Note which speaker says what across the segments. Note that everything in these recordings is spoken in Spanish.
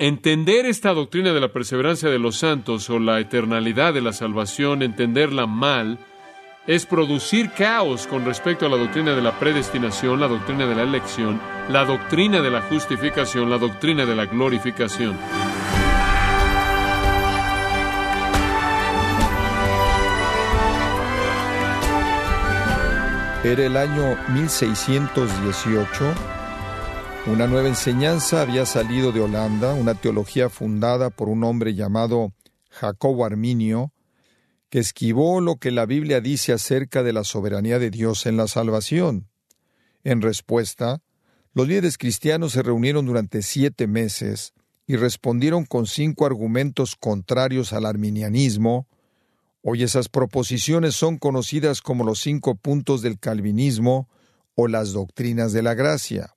Speaker 1: Entender esta doctrina de la perseverancia de los santos o la eternalidad de la salvación, entenderla mal, es producir caos con respecto a la doctrina de la predestinación, la doctrina de la elección, la doctrina de la justificación, la doctrina de la glorificación.
Speaker 2: Era el año 1618. Una nueva enseñanza había salido de Holanda, una teología fundada por un hombre llamado Jacobo Arminio, que esquivó lo que la Biblia dice acerca de la soberanía de Dios en la salvación. En respuesta, los líderes cristianos se reunieron durante siete meses y respondieron con cinco argumentos contrarios al arminianismo, Hoy esas proposiciones son conocidas como los cinco puntos del calvinismo o las doctrinas de la gracia.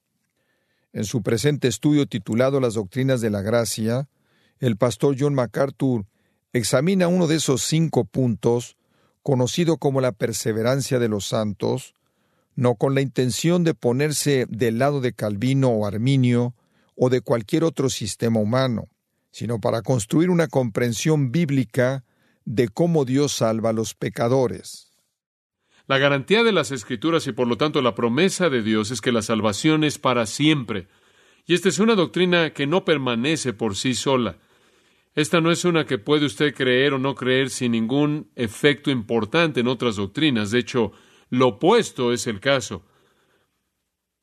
Speaker 2: En su presente estudio titulado Las doctrinas de la gracia, el pastor John MacArthur examina uno de esos cinco puntos, conocido como la perseverancia de los santos, no con la intención de ponerse del lado de Calvino o Arminio o de cualquier otro sistema humano, sino para construir una comprensión bíblica de cómo Dios salva a los pecadores.
Speaker 1: La garantía de las Escrituras y por lo tanto la promesa de Dios es que la salvación es para siempre. Y esta es una doctrina que no permanece por sí sola. Esta no es una que puede usted creer o no creer sin ningún efecto importante en otras doctrinas. De hecho, lo opuesto es el caso.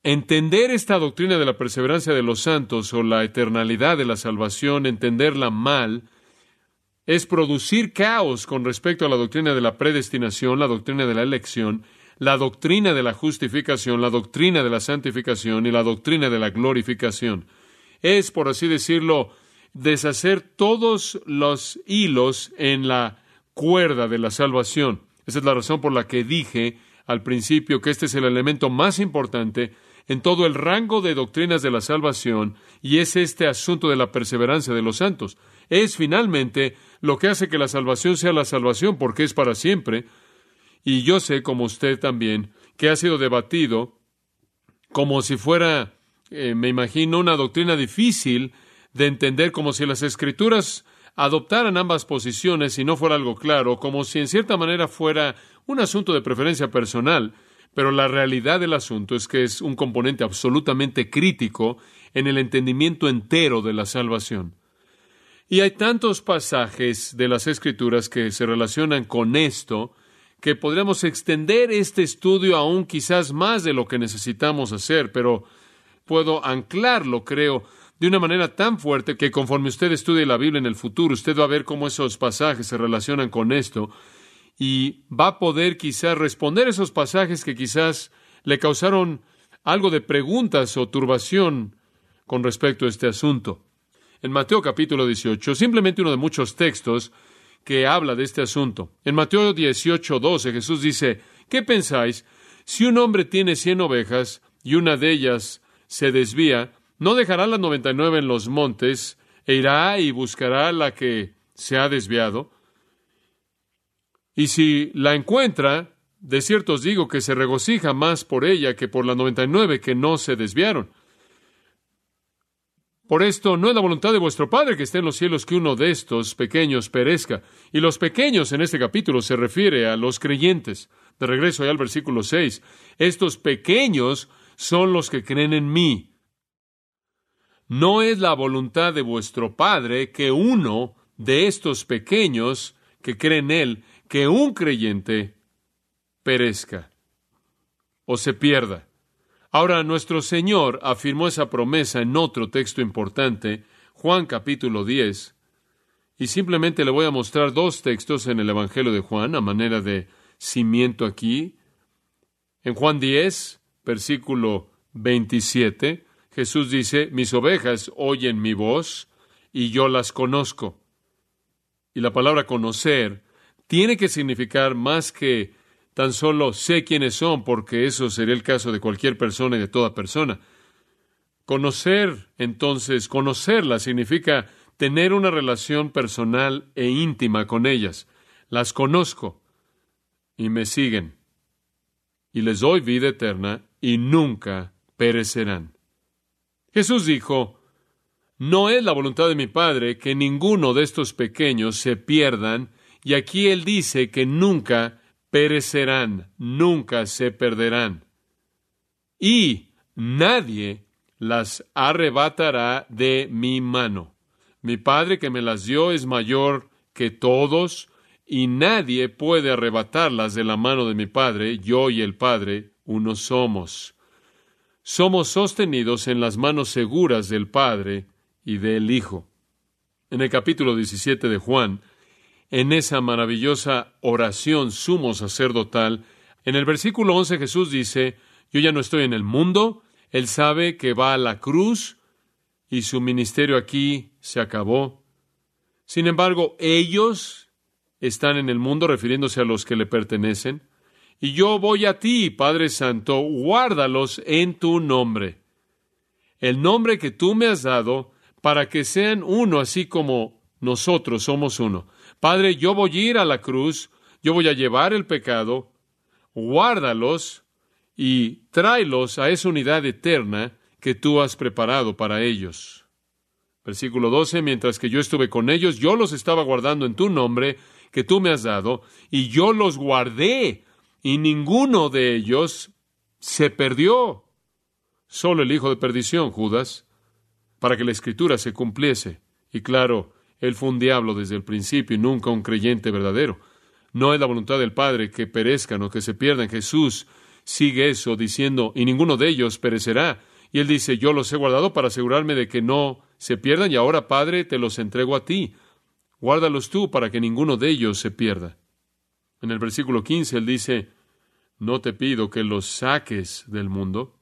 Speaker 1: Entender esta doctrina de la perseverancia de los santos o la eternalidad de la salvación, entenderla mal, es producir caos con respecto a la doctrina de la predestinación, la doctrina de la elección, la doctrina de la justificación, la doctrina de la santificación y la doctrina de la glorificación. Es, por así decirlo, deshacer todos los hilos en la cuerda de la salvación. Esa es la razón por la que dije al principio que este es el elemento más importante en todo el rango de doctrinas de la salvación y es este asunto de la perseverancia de los santos. Es finalmente lo que hace que la salvación sea la salvación, porque es para siempre. Y yo sé, como usted también, que ha sido debatido como si fuera, eh, me imagino, una doctrina difícil de entender, como si las escrituras adoptaran ambas posiciones y no fuera algo claro, como si en cierta manera fuera un asunto de preferencia personal. Pero la realidad del asunto es que es un componente absolutamente crítico en el entendimiento entero de la salvación. Y hay tantos pasajes de las Escrituras que se relacionan con esto que podríamos extender este estudio aún quizás más de lo que necesitamos hacer, pero puedo anclarlo, creo, de una manera tan fuerte que conforme usted estudie la Biblia en el futuro, usted va a ver cómo esos pasajes se relacionan con esto y va a poder quizás responder esos pasajes que quizás le causaron algo de preguntas o turbación con respecto a este asunto en Mateo capítulo 18, simplemente uno de muchos textos que habla de este asunto. En Mateo 18, 12 Jesús dice, ¿qué pensáis? Si un hombre tiene cien ovejas y una de ellas se desvía, ¿no dejará las noventa y nueve en los montes e irá y buscará la que se ha desviado? Y si la encuentra, de cierto os digo que se regocija más por ella que por las noventa y nueve que no se desviaron. Por esto no es la voluntad de vuestro Padre que esté en los cielos que uno de estos pequeños perezca. Y los pequeños en este capítulo se refiere a los creyentes. De regreso ya al versículo 6. Estos pequeños son los que creen en mí. No es la voluntad de vuestro Padre que uno de estos pequeños que creen en Él, que un creyente perezca o se pierda. Ahora, nuestro Señor afirmó esa promesa en otro texto importante, Juan capítulo 10, y simplemente le voy a mostrar dos textos en el Evangelio de Juan a manera de cimiento aquí. En Juan 10, versículo 27, Jesús dice, mis ovejas oyen mi voz y yo las conozco. Y la palabra conocer tiene que significar más que Tan solo sé quiénes son porque eso sería el caso de cualquier persona y de toda persona. Conocer, entonces, conocerlas significa tener una relación personal e íntima con ellas. Las conozco y me siguen. Y les doy vida eterna y nunca perecerán. Jesús dijo, No es la voluntad de mi Padre que ninguno de estos pequeños se pierdan, y aquí Él dice que nunca perecerán, nunca se perderán. Y nadie las arrebatará de mi mano. Mi Padre que me las dio es mayor que todos, y nadie puede arrebatarlas de la mano de mi Padre. Yo y el Padre uno somos. Somos sostenidos en las manos seguras del Padre y del Hijo. En el capítulo 17 de Juan, en esa maravillosa oración sumo sacerdotal, en el versículo 11 Jesús dice, yo ya no estoy en el mundo, Él sabe que va a la cruz y su ministerio aquí se acabó. Sin embargo, ellos están en el mundo refiriéndose a los que le pertenecen. Y yo voy a ti, Padre Santo, guárdalos en tu nombre. El nombre que tú me has dado para que sean uno así como nosotros somos uno. Padre, yo voy a ir a la cruz, yo voy a llevar el pecado, guárdalos y tráelos a esa unidad eterna que tú has preparado para ellos. Versículo 12, mientras que yo estuve con ellos, yo los estaba guardando en tu nombre que tú me has dado, y yo los guardé, y ninguno de ellos se perdió. Solo el hijo de perdición, Judas, para que la escritura se cumpliese. Y claro, él fue un diablo desde el principio y nunca un creyente verdadero. No es la voluntad del Padre que perezcan o que se pierdan. Jesús sigue eso diciendo, y ninguno de ellos perecerá. Y él dice, yo los he guardado para asegurarme de que no se pierdan, y ahora, Padre, te los entrego a ti. Guárdalos tú para que ninguno de ellos se pierda. En el versículo 15 él dice, no te pido que los saques del mundo,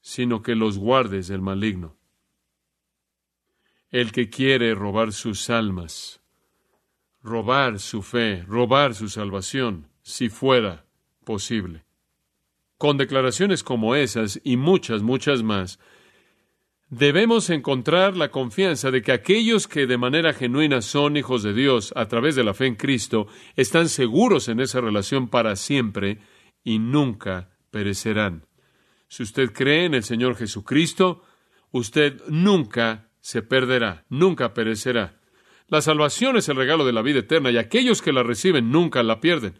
Speaker 1: sino que los guardes del maligno. El que quiere robar sus almas, robar su fe, robar su salvación, si fuera posible. Con declaraciones como esas y muchas, muchas más, debemos encontrar la confianza de que aquellos que de manera genuina son hijos de Dios a través de la fe en Cristo están seguros en esa relación para siempre y nunca perecerán. Si usted cree en el Señor Jesucristo, usted nunca se perderá, nunca perecerá. La salvación es el regalo de la vida eterna y aquellos que la reciben nunca la pierden.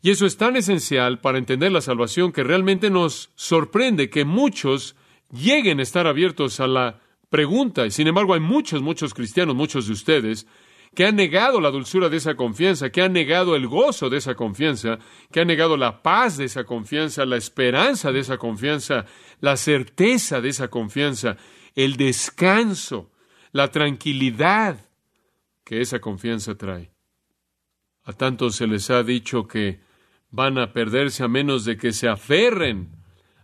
Speaker 1: Y eso es tan esencial para entender la salvación que realmente nos sorprende que muchos lleguen a estar abiertos a la pregunta. Y sin embargo, hay muchos, muchos cristianos, muchos de ustedes, que han negado la dulzura de esa confianza, que han negado el gozo de esa confianza, que han negado la paz de esa confianza, la esperanza de esa confianza, la certeza de esa confianza, el descanso, la tranquilidad que esa confianza trae. A tantos se les ha dicho que van a perderse a menos de que se aferren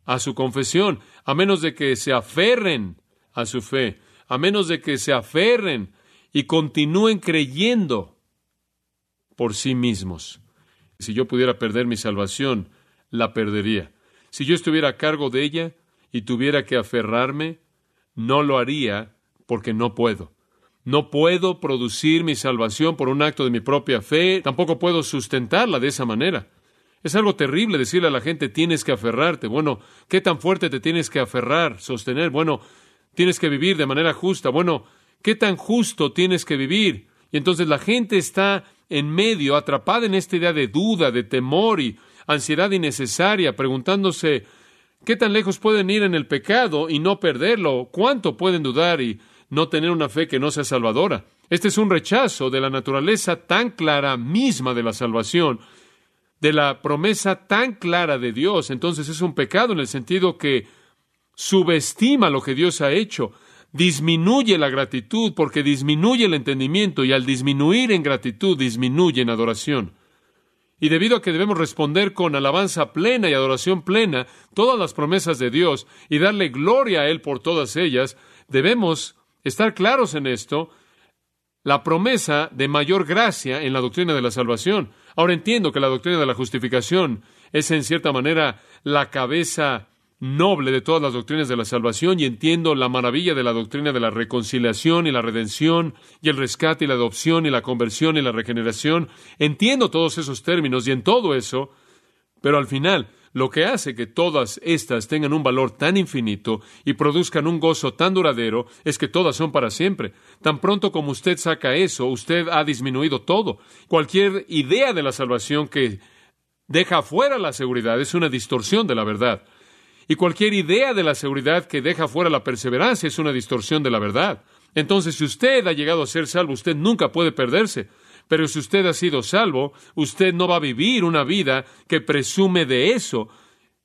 Speaker 1: a su confesión, a menos de que se aferren a su fe, a menos de que se aferren y continúen creyendo por sí mismos. Si yo pudiera perder mi salvación, la perdería. Si yo estuviera a cargo de ella y tuviera que aferrarme, no lo haría porque no puedo. No puedo producir mi salvación por un acto de mi propia fe, tampoco puedo sustentarla de esa manera. Es algo terrible decirle a la gente tienes que aferrarte. Bueno, ¿qué tan fuerte te tienes que aferrar, sostener? Bueno, tienes que vivir de manera justa. Bueno, ¿qué tan justo tienes que vivir? Y entonces la gente está en medio, atrapada en esta idea de duda, de temor y ansiedad innecesaria, preguntándose qué tan lejos pueden ir en el pecado y no perderlo, cuánto pueden dudar y no tener una fe que no sea salvadora. Este es un rechazo de la naturaleza tan clara misma de la salvación de la promesa tan clara de Dios, entonces es un pecado en el sentido que subestima lo que Dios ha hecho, disminuye la gratitud porque disminuye el entendimiento y al disminuir en gratitud disminuye en adoración. Y debido a que debemos responder con alabanza plena y adoración plena todas las promesas de Dios y darle gloria a Él por todas ellas, debemos estar claros en esto, la promesa de mayor gracia en la doctrina de la salvación. Ahora entiendo que la doctrina de la justificación es en cierta manera la cabeza noble de todas las doctrinas de la salvación y entiendo la maravilla de la doctrina de la reconciliación y la redención y el rescate y la adopción y la conversión y la regeneración. Entiendo todos esos términos y en todo eso, pero al final lo que hace que todas estas tengan un valor tan infinito y produzcan un gozo tan duradero es que todas son para siempre. Tan pronto como usted saca eso, usted ha disminuido todo. Cualquier idea de la salvación que deja fuera la seguridad es una distorsión de la verdad. Y cualquier idea de la seguridad que deja fuera la perseverancia es una distorsión de la verdad. Entonces, si usted ha llegado a ser salvo, usted nunca puede perderse. Pero si usted ha sido salvo, usted no va a vivir una vida que presume de eso.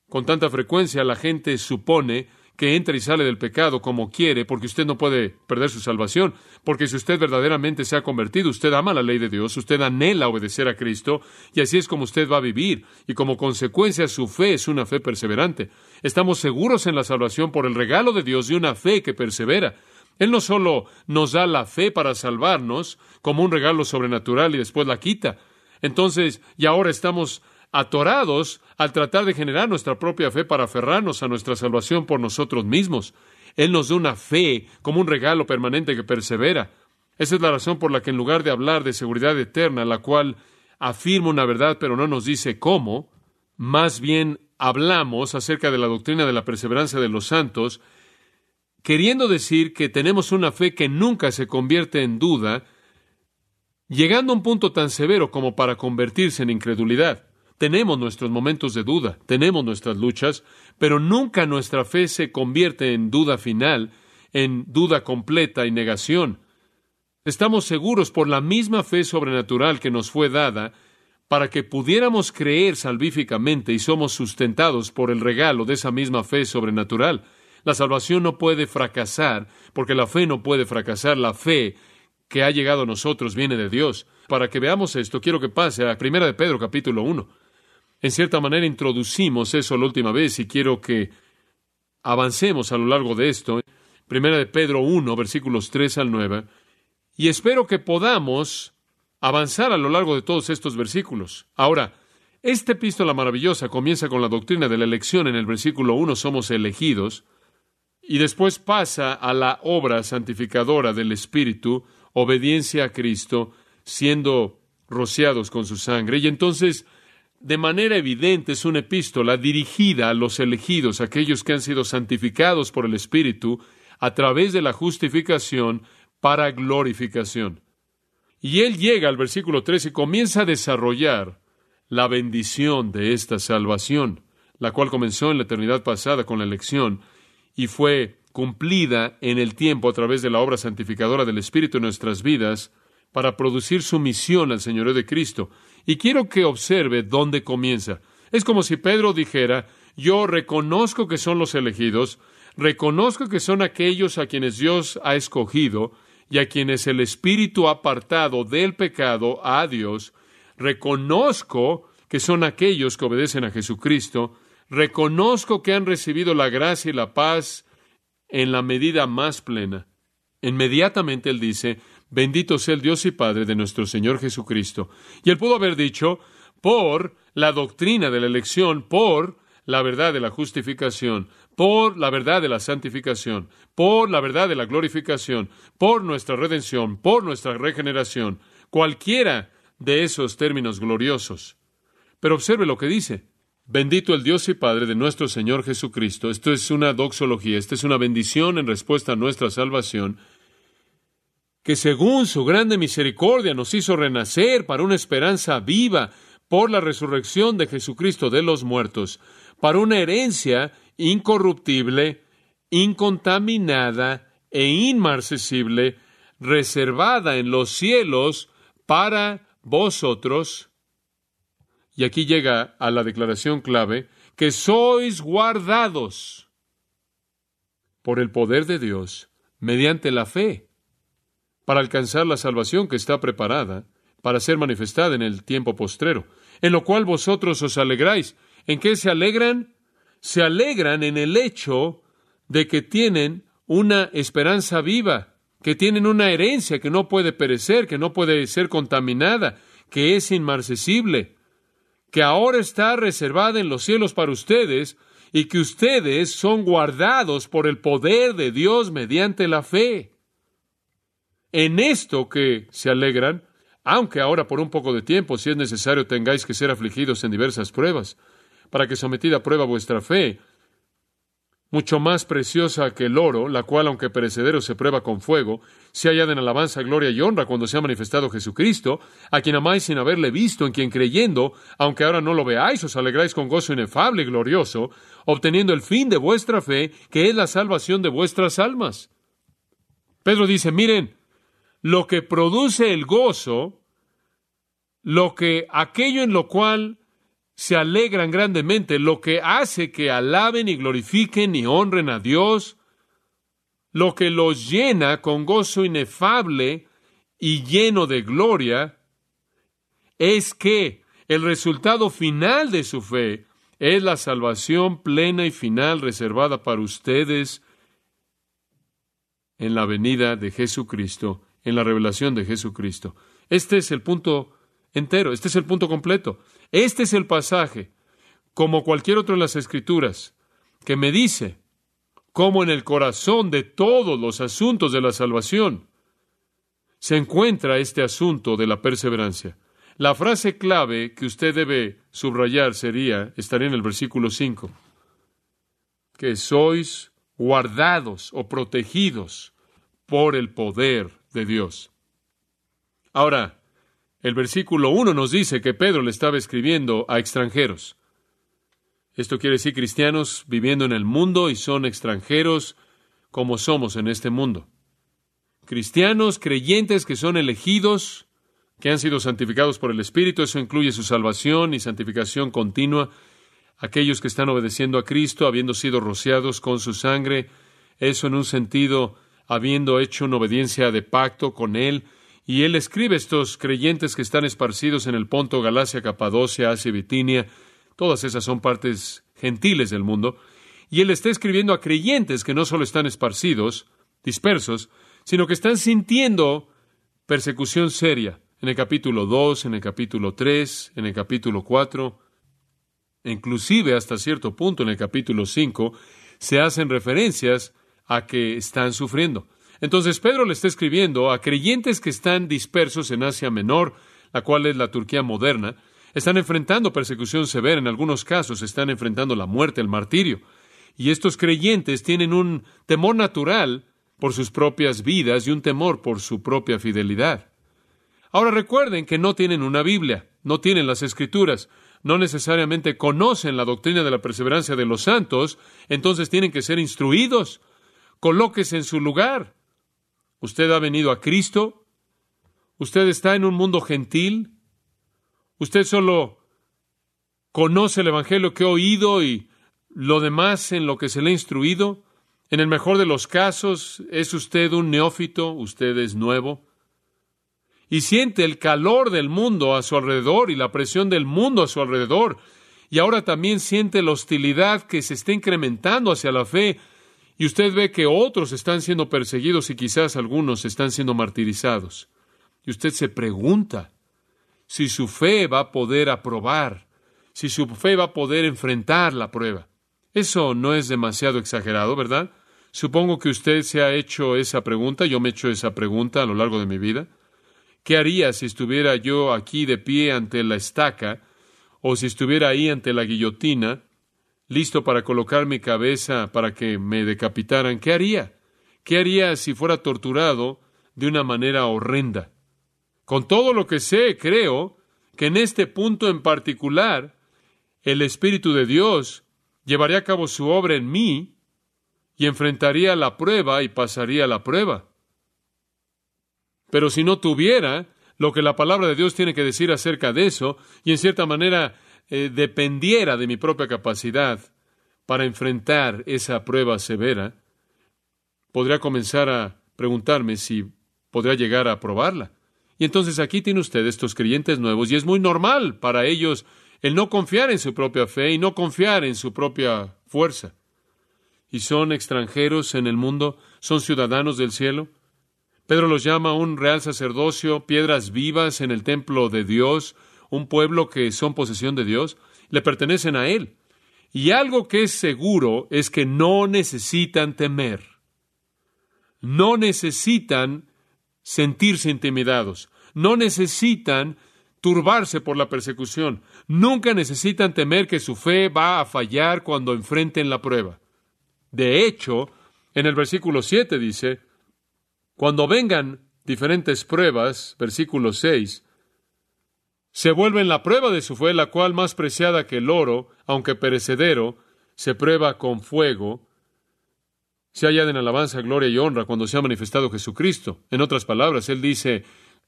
Speaker 1: Con tanta frecuencia la gente supone que entra y sale del pecado como quiere, porque usted no puede perder su salvación, porque si usted verdaderamente se ha convertido, usted ama la ley de Dios, usted anhela obedecer a Cristo, y así es como usted va a vivir, y como consecuencia su fe es una fe perseverante. Estamos seguros en la salvación por el regalo de Dios de una fe que persevera. Él no solo nos da la fe para salvarnos como un regalo sobrenatural y después la quita. Entonces, y ahora estamos atorados al tratar de generar nuestra propia fe para aferrarnos a nuestra salvación por nosotros mismos. Él nos da una fe como un regalo permanente que persevera. Esa es la razón por la que en lugar de hablar de seguridad eterna, la cual afirma una verdad pero no nos dice cómo, más bien hablamos acerca de la doctrina de la perseverancia de los santos queriendo decir que tenemos una fe que nunca se convierte en duda, llegando a un punto tan severo como para convertirse en incredulidad. Tenemos nuestros momentos de duda, tenemos nuestras luchas, pero nunca nuestra fe se convierte en duda final, en duda completa y negación. Estamos seguros por la misma fe sobrenatural que nos fue dada para que pudiéramos creer salvíficamente y somos sustentados por el regalo de esa misma fe sobrenatural. La salvación no puede fracasar, porque la fe no puede fracasar. La fe que ha llegado a nosotros viene de Dios. Para que veamos esto, quiero que pase a Primera de Pedro capítulo 1. En cierta manera introducimos eso la última vez y quiero que avancemos a lo largo de esto. Primera de Pedro 1, versículos 3 al 9. Y espero que podamos avanzar a lo largo de todos estos versículos. Ahora, esta epístola maravillosa comienza con la doctrina de la elección en el versículo 1, somos elegidos, y después pasa a la obra santificadora del Espíritu, obediencia a Cristo, siendo rociados con su sangre. Y entonces, de manera evidente, es una epístola dirigida a los elegidos, aquellos que han sido santificados por el Espíritu, a través de la justificación para glorificación. Y él llega al versículo 13 y comienza a desarrollar la bendición de esta salvación, la cual comenzó en la eternidad pasada con la elección y fue cumplida en el tiempo a través de la obra santificadora del Espíritu en nuestras vidas para producir sumisión al Señor de Cristo. Y quiero que observe dónde comienza. Es como si Pedro dijera, yo reconozco que son los elegidos, reconozco que son aquellos a quienes Dios ha escogido y a quienes el Espíritu ha apartado del pecado a Dios, reconozco que son aquellos que obedecen a Jesucristo, reconozco que han recibido la gracia y la paz en la medida más plena. Inmediatamente él dice, bendito sea el Dios y Padre de nuestro Señor Jesucristo. Y él pudo haber dicho, por la doctrina de la elección, por la verdad de la justificación, por la verdad de la santificación, por la verdad de la glorificación, por nuestra redención, por nuestra regeneración, cualquiera de esos términos gloriosos. Pero observe lo que dice. Bendito el Dios y Padre de nuestro Señor Jesucristo. Esto es una doxología, esta es una bendición en respuesta a nuestra salvación, que según su grande misericordia nos hizo renacer para una esperanza viva por la resurrección de Jesucristo de los muertos, para una herencia incorruptible, incontaminada e inmarcesible, reservada en los cielos para vosotros, y aquí llega a la declaración clave, que sois guardados por el poder de Dios mediante la fe para alcanzar la salvación que está preparada para ser manifestada en el tiempo postrero, en lo cual vosotros os alegráis. ¿En qué se alegran? Se alegran en el hecho de que tienen una esperanza viva, que tienen una herencia que no puede perecer, que no puede ser contaminada, que es inmarcesible, que ahora está reservada en los cielos para ustedes y que ustedes son guardados por el poder de Dios mediante la fe. En esto que se alegran, aunque ahora por un poco de tiempo, si es necesario, tengáis que ser afligidos en diversas pruebas, para que sometida a prueba vuestra fe, mucho más preciosa que el oro, la cual, aunque perecedero, se prueba con fuego, se hallada en alabanza, gloria y honra cuando se ha manifestado Jesucristo, a quien amáis sin haberle visto, en quien creyendo, aunque ahora no lo veáis, os alegráis con gozo inefable y glorioso, obteniendo el fin de vuestra fe, que es la salvación de vuestras almas. Pedro dice, miren, lo que produce el gozo, lo que aquello en lo cual se alegran grandemente, lo que hace que alaben y glorifiquen y honren a Dios, lo que los llena con gozo inefable y lleno de gloria, es que el resultado final de su fe es la salvación plena y final reservada para ustedes en la venida de Jesucristo, en la revelación de Jesucristo. Este es el punto entero, este es el punto completo. Este es el pasaje, como cualquier otro en las Escrituras, que me dice cómo en el corazón de todos los asuntos de la salvación se encuentra este asunto de la perseverancia. La frase clave que usted debe subrayar sería, estaría en el versículo 5, que sois guardados o protegidos por el poder de Dios. Ahora, el versículo 1 nos dice que Pedro le estaba escribiendo a extranjeros. Esto quiere decir cristianos viviendo en el mundo y son extranjeros como somos en este mundo. Cristianos creyentes que son elegidos, que han sido santificados por el Espíritu, eso incluye su salvación y santificación continua, aquellos que están obedeciendo a Cristo, habiendo sido rociados con su sangre, eso en un sentido, habiendo hecho una obediencia de pacto con Él, y él escribe estos creyentes que están esparcidos en el Ponto, Galacia, Capadocia, Asia Bitinia. Todas esas son partes gentiles del mundo. Y él está escribiendo a creyentes que no solo están esparcidos, dispersos, sino que están sintiendo persecución seria. En el capítulo 2, en el capítulo 3, en el capítulo 4, inclusive hasta cierto punto en el capítulo 5, se hacen referencias a que están sufriendo. Entonces Pedro le está escribiendo a creyentes que están dispersos en Asia Menor, la cual es la Turquía moderna, están enfrentando persecución severa, en algunos casos están enfrentando la muerte, el martirio. Y estos creyentes tienen un temor natural por sus propias vidas y un temor por su propia fidelidad. Ahora recuerden que no tienen una Biblia, no tienen las Escrituras, no necesariamente conocen la doctrina de la perseverancia de los santos, entonces tienen que ser instruidos. Colóquese en su lugar. Usted ha venido a Cristo. Usted está en un mundo gentil. Usted solo conoce el Evangelio que ha oído y lo demás en lo que se le ha instruido. En el mejor de los casos, es usted un neófito, usted es nuevo. Y siente el calor del mundo a su alrededor y la presión del mundo a su alrededor. Y ahora también siente la hostilidad que se está incrementando hacia la fe y usted ve que otros están siendo perseguidos y quizás algunos están siendo martirizados. Y usted se pregunta si su fe va a poder aprobar, si su fe va a poder enfrentar la prueba. Eso no es demasiado exagerado, ¿verdad? Supongo que usted se ha hecho esa pregunta, yo me he hecho esa pregunta a lo largo de mi vida. ¿Qué haría si estuviera yo aquí de pie ante la estaca o si estuviera ahí ante la guillotina listo para colocar mi cabeza para que me decapitaran, ¿qué haría? ¿Qué haría si fuera torturado de una manera horrenda? Con todo lo que sé, creo que en este punto en particular, el Espíritu de Dios llevaría a cabo su obra en mí y enfrentaría la prueba y pasaría la prueba. Pero si no tuviera lo que la palabra de Dios tiene que decir acerca de eso, y en cierta manera eh, dependiera de mi propia capacidad para enfrentar esa prueba severa, podría comenzar a preguntarme si podría llegar a aprobarla. Y entonces aquí tiene usted estos creyentes nuevos y es muy normal para ellos el no confiar en su propia fe y no confiar en su propia fuerza. Y son extranjeros en el mundo, son ciudadanos del cielo. Pedro los llama un real sacerdocio, piedras vivas en el templo de Dios, un pueblo que son posesión de Dios, le pertenecen a Él. Y algo que es seguro es que no necesitan temer, no necesitan sentirse intimidados, no necesitan turbarse por la persecución. Nunca necesitan temer que su fe va a fallar cuando enfrenten la prueba. De hecho, en el versículo 7 dice, cuando vengan diferentes pruebas, versículo 6, se vuelven la prueba de su fe, la cual más preciada que el oro, aunque perecedero, se prueba con fuego, se hallada en alabanza, gloria y honra cuando se ha manifestado Jesucristo. En otras palabras, Él dice,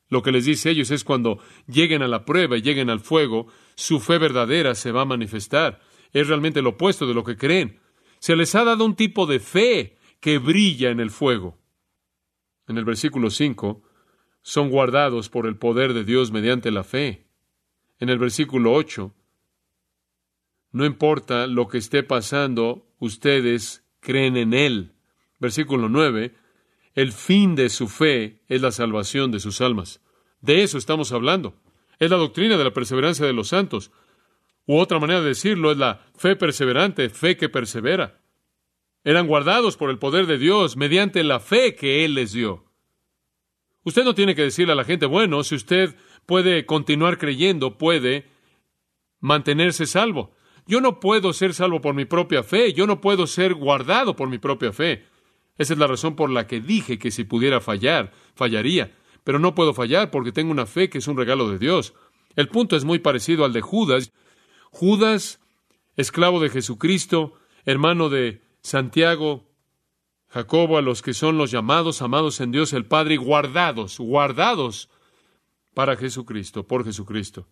Speaker 1: lo que les dice a ellos es cuando lleguen a la prueba y lleguen al fuego, su fe verdadera se va a manifestar. Es realmente lo opuesto de lo que creen. Se les ha dado un tipo de fe que brilla en el fuego. En el versículo 5, son guardados por el poder de Dios mediante la fe. En el versículo 8, no importa lo que esté pasando, ustedes creen en Él. Versículo 9, el fin de su fe es la salvación de sus almas. De eso estamos hablando. Es la doctrina de la perseverancia de los santos. U otra manera de decirlo es la fe perseverante, fe que persevera. Eran guardados por el poder de Dios mediante la fe que Él les dio. Usted no tiene que decirle a la gente, bueno, si usted puede continuar creyendo, puede mantenerse salvo. Yo no puedo ser salvo por mi propia fe, yo no puedo ser guardado por mi propia fe. Esa es la razón por la que dije que si pudiera fallar, fallaría. Pero no puedo fallar porque tengo una fe que es un regalo de Dios. El punto es muy parecido al de Judas. Judas, esclavo de Jesucristo, hermano de Santiago, Jacobo, a los que son los llamados, amados en Dios el Padre, guardados, guardados para Jesucristo, por Jesucristo.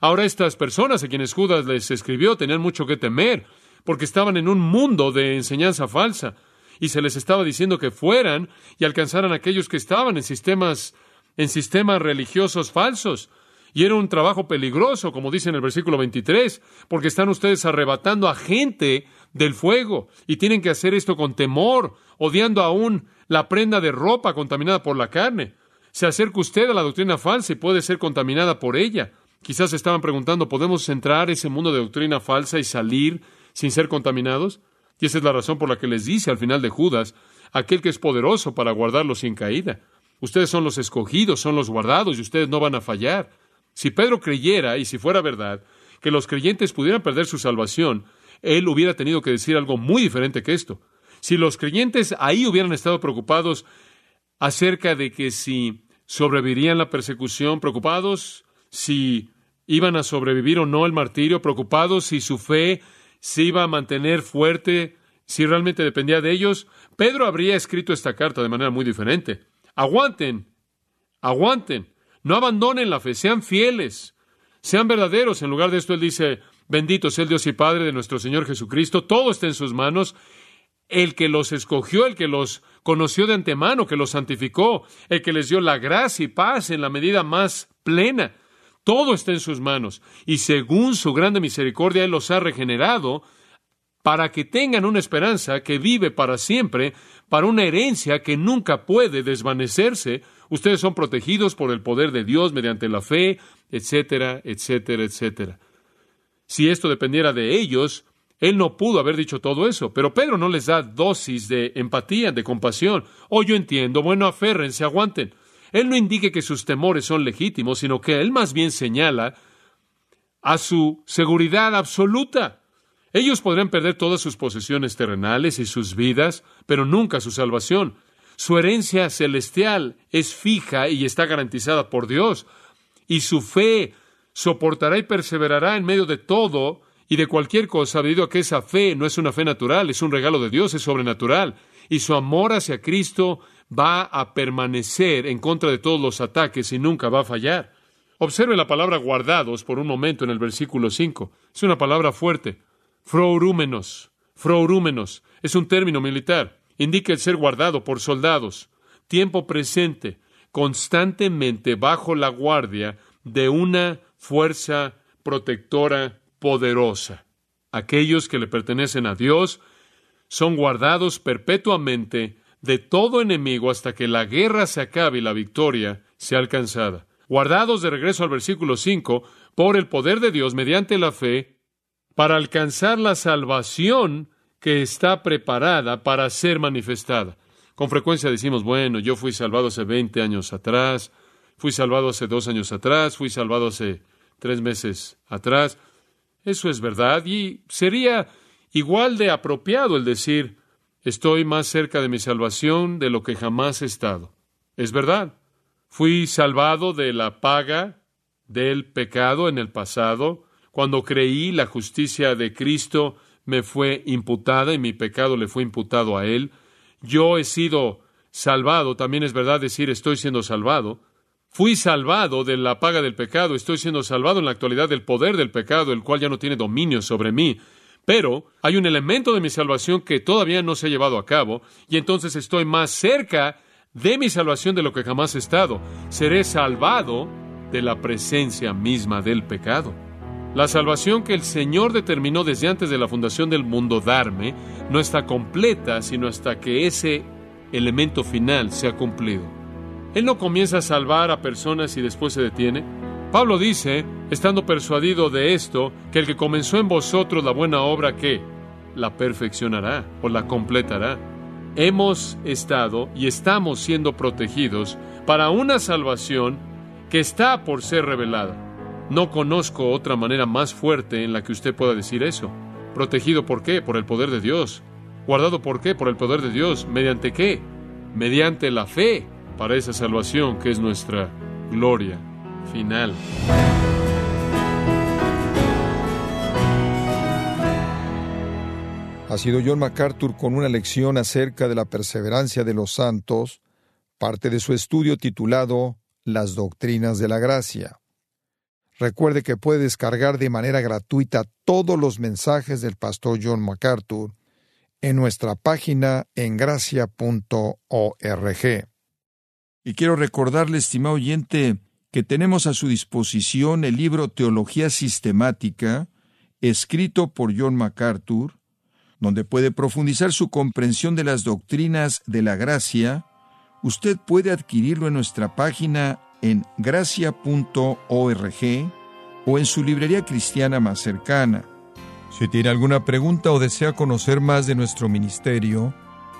Speaker 1: Ahora estas personas a quienes Judas les escribió tenían mucho que temer, porque estaban en un mundo de enseñanza falsa y se les estaba diciendo que fueran y alcanzaran a aquellos que estaban en sistemas en sistemas religiosos falsos. Y era un trabajo peligroso, como dice en el versículo 23, porque están ustedes arrebatando a gente del fuego y tienen que hacer esto con temor, odiando aún la prenda de ropa contaminada por la carne. Se acerca usted a la doctrina falsa y puede ser contaminada por ella. Quizás estaban preguntando, ¿podemos entrar ese mundo de doctrina falsa y salir sin ser contaminados? Y esa es la razón por la que les dice al final de Judas, aquel que es poderoso para guardarlos sin caída. Ustedes son los escogidos, son los guardados y ustedes no van a fallar. Si Pedro creyera, y si fuera verdad, que los creyentes pudieran perder su salvación, él hubiera tenido que decir algo muy diferente que esto. Si los creyentes ahí hubieran estado preocupados acerca de que si sobrevivirían la persecución, preocupados si iban a sobrevivir o no el martirio, preocupados si su fe se iba a mantener fuerte, si realmente dependía de ellos, Pedro habría escrito esta carta de manera muy diferente. Aguanten, aguanten, no abandonen la fe, sean fieles, sean verdaderos. En lugar de esto, él dice, bendito sea el Dios y Padre de nuestro Señor Jesucristo, todo está en sus manos, el que los escogió, el que los conoció de antemano, que los santificó, el que les dio la gracia y paz en la medida más plena. Todo está en sus manos y según su grande misericordia Él los ha regenerado para que tengan una esperanza que vive para siempre, para una herencia que nunca puede desvanecerse. Ustedes son protegidos por el poder de Dios mediante la fe, etcétera, etcétera, etcétera. Si esto dependiera de ellos, él no pudo haber dicho todo eso, pero Pedro no les da dosis de empatía, de compasión. Oh, yo entiendo, bueno, aférrense, aguanten. Él no indique que sus temores son legítimos, sino que él más bien señala a su seguridad absoluta. Ellos podrían perder todas sus posesiones terrenales y sus vidas, pero nunca su salvación. Su herencia celestial es fija y está garantizada por Dios, y su fe soportará y perseverará en medio de todo y de cualquier cosa, debido a que esa fe no es una fe natural, es un regalo de Dios, es sobrenatural, y su amor hacia Cristo va a permanecer en contra de todos los ataques y nunca va a fallar. Observe la palabra guardados por un momento en el versículo 5. Es una palabra fuerte. Frourúmenos. Frourúmenos. Es un término militar. Indica el ser guardado por soldados. Tiempo presente. Constantemente bajo la guardia de una fuerza protectora poderosa. Aquellos que le pertenecen a Dios son guardados perpetuamente de todo enemigo hasta que la guerra se acabe y la victoria sea alcanzada. Guardados de regreso al versículo 5 por el poder de Dios mediante la fe para alcanzar la salvación que está preparada para ser manifestada. Con frecuencia decimos, bueno, yo fui salvado hace 20 años atrás, fui salvado hace dos años atrás, fui salvado hace tres meses atrás. Eso es verdad y sería igual de apropiado el decir, estoy más cerca de mi salvación de lo que jamás he estado. Es verdad. Fui salvado de la paga del pecado en el pasado. Cuando creí la justicia de Cristo me fue imputada y mi pecado le fue imputado a Él. Yo he sido salvado, también es verdad decir estoy siendo salvado. Fui salvado de la paga del pecado, estoy siendo salvado en la actualidad del poder del pecado, el cual ya no tiene dominio sobre mí. Pero hay un elemento de mi salvación que todavía no se ha llevado a cabo, y entonces estoy más cerca de mi salvación de lo que jamás he estado. Seré salvado de la presencia misma del pecado. La salvación que el Señor determinó desde antes de la fundación del mundo darme no está completa sino hasta que ese elemento final se ha cumplido. Él no comienza a salvar a personas y después se detiene. Pablo dice, estando persuadido de esto, que el que comenzó en vosotros la buena obra que la perfeccionará o la completará hemos estado y estamos siendo protegidos para una salvación que está por ser revelada. No conozco otra manera más fuerte en la que usted pueda decir eso. Protegido por qué? Por el poder de Dios. Guardado por qué? Por el poder de Dios. ¿Mediante qué? Mediante la fe para esa salvación que es nuestra gloria final.
Speaker 2: ha sido John MacArthur con una lección acerca de la perseverancia de los santos, parte de su estudio titulado Las Doctrinas de la Gracia. Recuerde que puede descargar de manera gratuita todos los mensajes del pastor John MacArthur en nuestra página en gracia.org. Y quiero recordarle, estimado oyente, que tenemos a su disposición el libro Teología Sistemática, escrito por John MacArthur, donde puede profundizar su comprensión de las doctrinas de la gracia, usted puede adquirirlo en nuestra página en gracia.org o en su librería cristiana más cercana. Si tiene alguna pregunta o desea conocer más de nuestro ministerio,